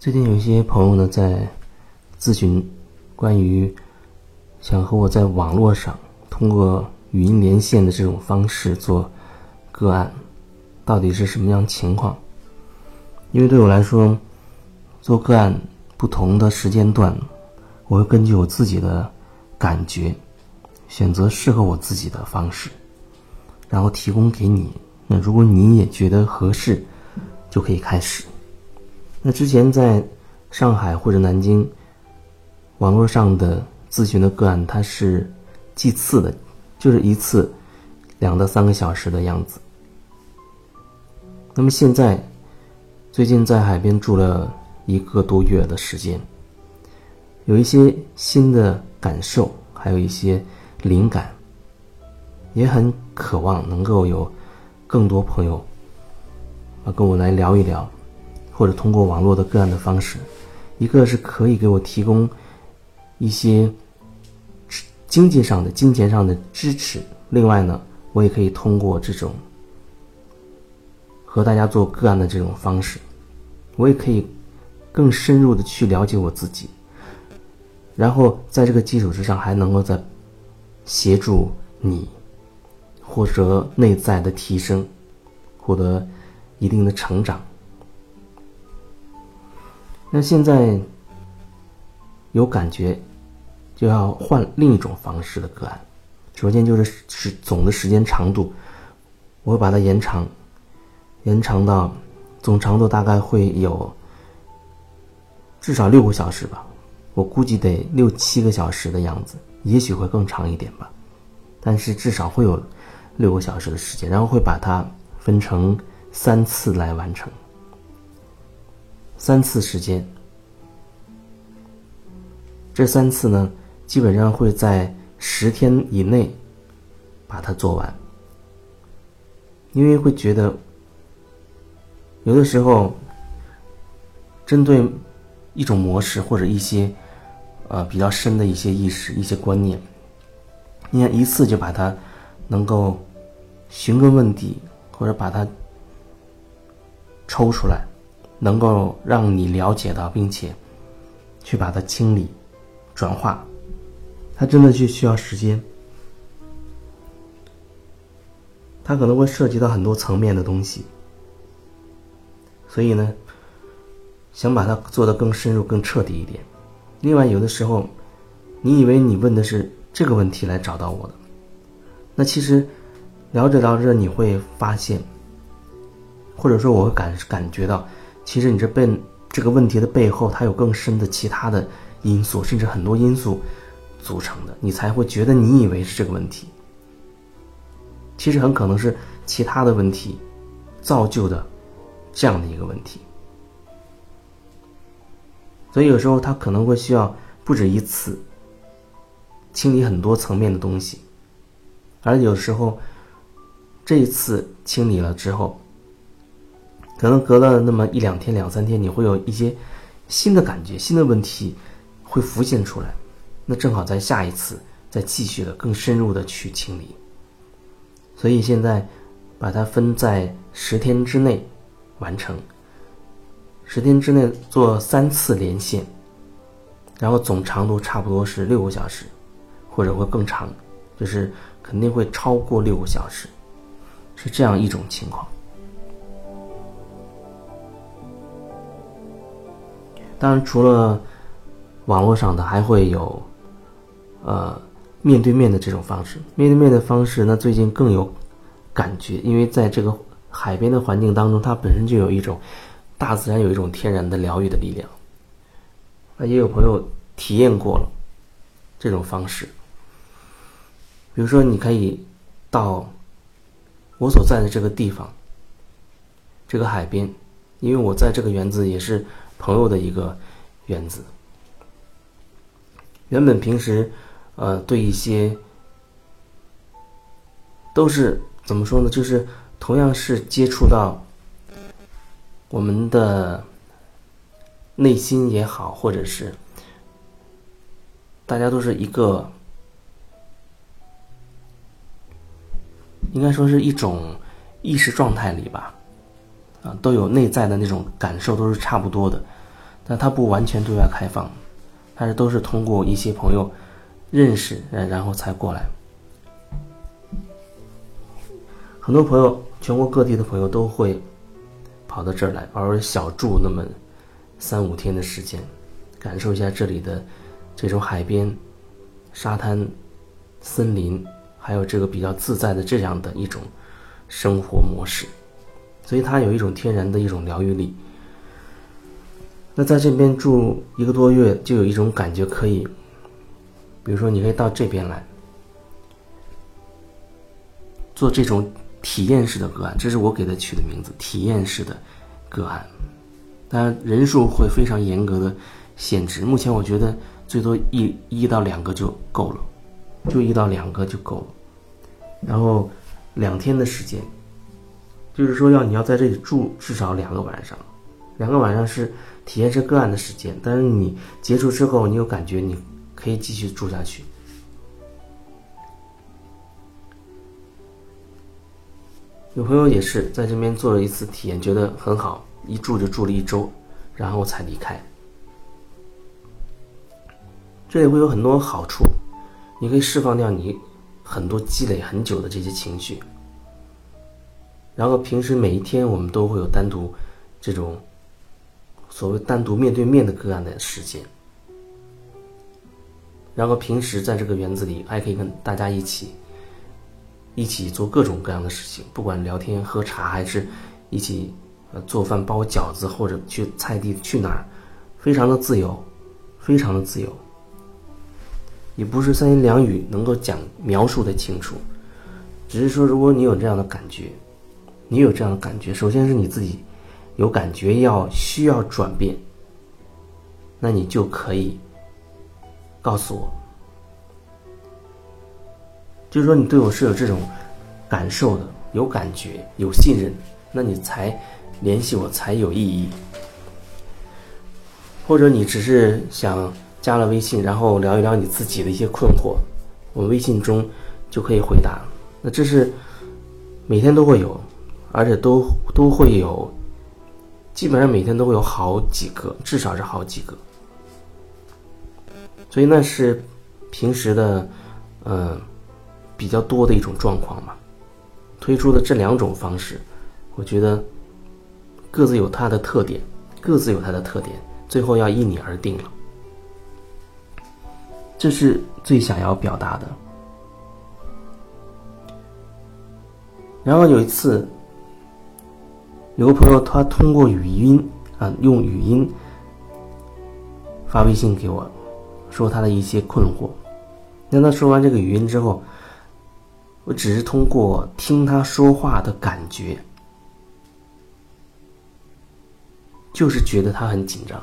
最近有一些朋友呢在咨询关于想和我在网络上通过语音连线的这种方式做个案，到底是什么样情况？因为对我来说，做个案不同的时间段，我会根据我自己的感觉选择适合我自己的方式，然后提供给你。那如果你也觉得合适，就可以开始。那之前在上海或者南京网络上的咨询的个案，它是计次的，就是一次两到三个小时的样子。那么现在最近在海边住了一个多月的时间，有一些新的感受，还有一些灵感，也很渴望能够有更多朋友啊跟我来聊一聊。或者通过网络的个案的方式，一个是可以给我提供一些经济上的、金钱上的支持；另外呢，我也可以通过这种和大家做个案的这种方式，我也可以更深入的去了解我自己，然后在这个基础之上，还能够在协助你或者内在的提升，获得一定的成长。那现在有感觉，就要换另一种方式的个案。首先就是是总的时间长度，我把它延长，延长到总长度大概会有至少六个小时吧。我估计得六七个小时的样子，也许会更长一点吧。但是至少会有六个小时的时间，然后会把它分成三次来完成。三次时间，这三次呢，基本上会在十天以内把它做完。因为会觉得，有的时候针对一种模式或者一些呃比较深的一些意识、一些观念，你看一次就把它能够寻根问底，或者把它抽出来。能够让你了解到，并且去把它清理、转化，它真的就需要时间。它可能会涉及到很多层面的东西，所以呢，想把它做得更深入、更彻底一点。另外，有的时候，你以为你问的是这个问题来找到我的，那其实聊着聊着，你会发现，或者说我会感感觉到。其实你这背这个问题的背后，它有更深的其他的因素，甚至很多因素组成的，你才会觉得你以为是这个问题，其实很可能是其他的问题造就的这样的一个问题。所以有时候他可能会需要不止一次清理很多层面的东西，而有时候这一次清理了之后。可能隔了那么一两天、两三天，你会有一些新的感觉、新的问题会浮现出来，那正好在下一次再继续的更深入的去清理。所以现在把它分在十天之内完成，十天之内做三次连线，然后总长度差不多是六个小时，或者会更长，就是肯定会超过六个小时，是这样一种情况。当然，除了网络上的，还会有呃面对面的这种方式。面对面的方式，那最近更有感觉，因为在这个海边的环境当中，它本身就有一种大自然有一种天然的疗愈的力量。那，也有朋友体验过了这种方式。比如说，你可以到我所在的这个地方，这个海边，因为我在这个园子也是。朋友的一个原子，原本平时，呃，对一些都是怎么说呢？就是同样是接触到我们的内心也好，或者是大家都是一个，应该说是一种意识状态里吧。啊，都有内在的那种感受，都是差不多的。但他不完全对外开放，但是都是通过一些朋友认识，然后才过来。很多朋友，全国各地的朋友都会跑到这儿来，偶尔小住那么三五天的时间，感受一下这里的这种海边、沙滩、森林，还有这个比较自在的这样的一种生活模式，所以它有一种天然的一种疗愈力。那在这边住一个多月，就有一种感觉，可以，比如说，你可以到这边来做这种体验式的个案，这是我给他取的名字——体验式的个案。当然，人数会非常严格的限制。目前我觉得最多一一到两个就够了，就一到两个就够了。然后两天的时间，就是说要你要在这里住至少两个晚上，两个晚上是。体验是个案的时间，但是你结束之后，你有感觉，你可以继续住下去。有朋友也是在这边做了一次体验，觉得很好，一住就住了一周，然后才离开。这里会有很多好处，你可以释放掉你很多积累很久的这些情绪。然后平时每一天我们都会有单独这种。所谓单独面对面的个案的时间，然后平时在这个园子里还可以跟大家一起，一起做各种各样的事情，不管聊天、喝茶，还是一起呃做饭、包饺子，或者去菜地去哪儿，非常的自由，非常的自由，也不是三言两语能够讲描述的清楚，只是说如果你有这样的感觉，你有这样的感觉，首先是你自己。有感觉要需要转变，那你就可以告诉我，就是说你对我是有这种感受的，有感觉，有信任，那你才联系我才有意义。或者你只是想加了微信，然后聊一聊你自己的一些困惑，我微信中就可以回答。那这是每天都会有，而且都都会有。基本上每天都会有好几个，至少是好几个，所以那是平时的，嗯，比较多的一种状况嘛。推出的这两种方式，我觉得各自有它的特点，各自有它的特点，最后要依你而定了。这是最想要表达的。然后有一次。有个朋友，他通过语音啊，用语音发微信给我，说他的一些困惑。那他说完这个语音之后，我只是通过听他说话的感觉，就是觉得他很紧张。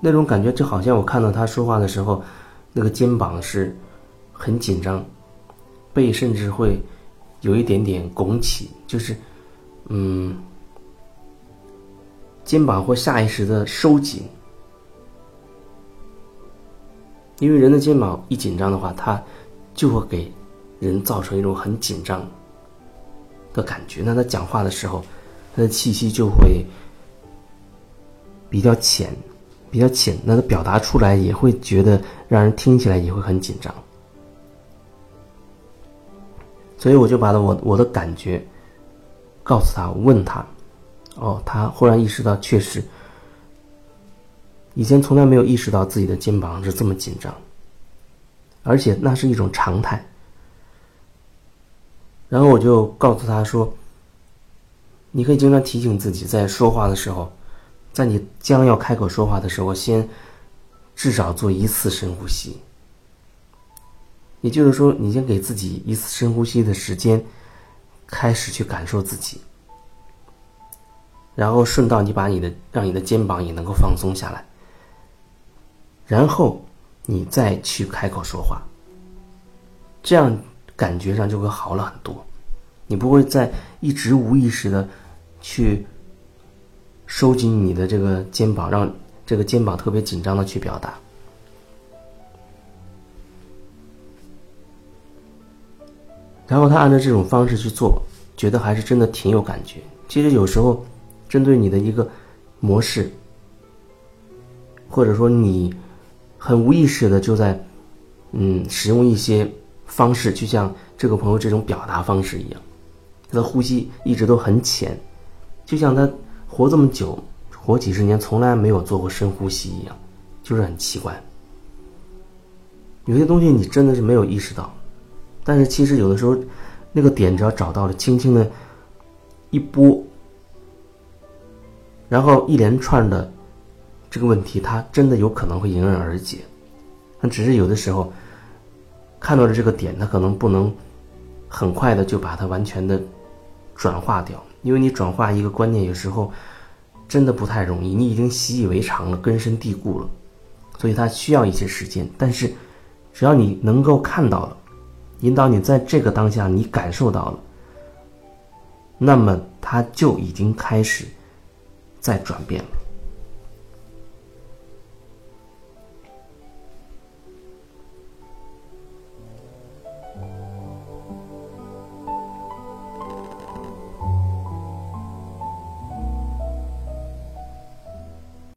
那种感觉就好像我看到他说话的时候，那个肩膀是很紧张，背甚至会。有一点点拱起，就是，嗯，肩膀会下意识的收紧，因为人的肩膀一紧张的话，它就会给人造成一种很紧张的感觉。那他讲话的时候，他的气息就会比较浅，比较浅，那他表达出来也会觉得让人听起来也会很紧张。所以我就把我我的感觉告诉他，问他，哦，他忽然意识到，确实以前从来没有意识到自己的肩膀是这么紧张，而且那是一种常态。然后我就告诉他说：“你可以经常提醒自己，在说话的时候，在你将要开口说话的时候，先至少做一次深呼吸。”也就是说，你先给自己一次深呼吸的时间，开始去感受自己，然后顺道你把你的让你的肩膀也能够放松下来，然后你再去开口说话，这样感觉上就会好了很多，你不会再一直无意识的去收紧你的这个肩膀，让这个肩膀特别紧张的去表达。然后他按照这种方式去做，觉得还是真的挺有感觉。其实有时候，针对你的一个模式，或者说你很无意识的就在嗯使用一些方式，就像这个朋友这种表达方式一样，他的呼吸一直都很浅，就像他活这么久，活几十年从来没有做过深呼吸一样，就是很奇怪。有些东西你真的是没有意识到，但是其实有的时候那个点只要找到了，轻轻的一拨。然后一连串的这个问题，它真的有可能会迎刃而解。那只是有的时候看到了这个点，它可能不能很快的就把它完全的转化掉，因为你转化一个观念，有时候真的不太容易。你已经习以为常了，根深蒂固了，所以它需要一些时间。但是只要你能够看到了，引导你在这个当下你感受到了，那么它就已经开始。在转变了。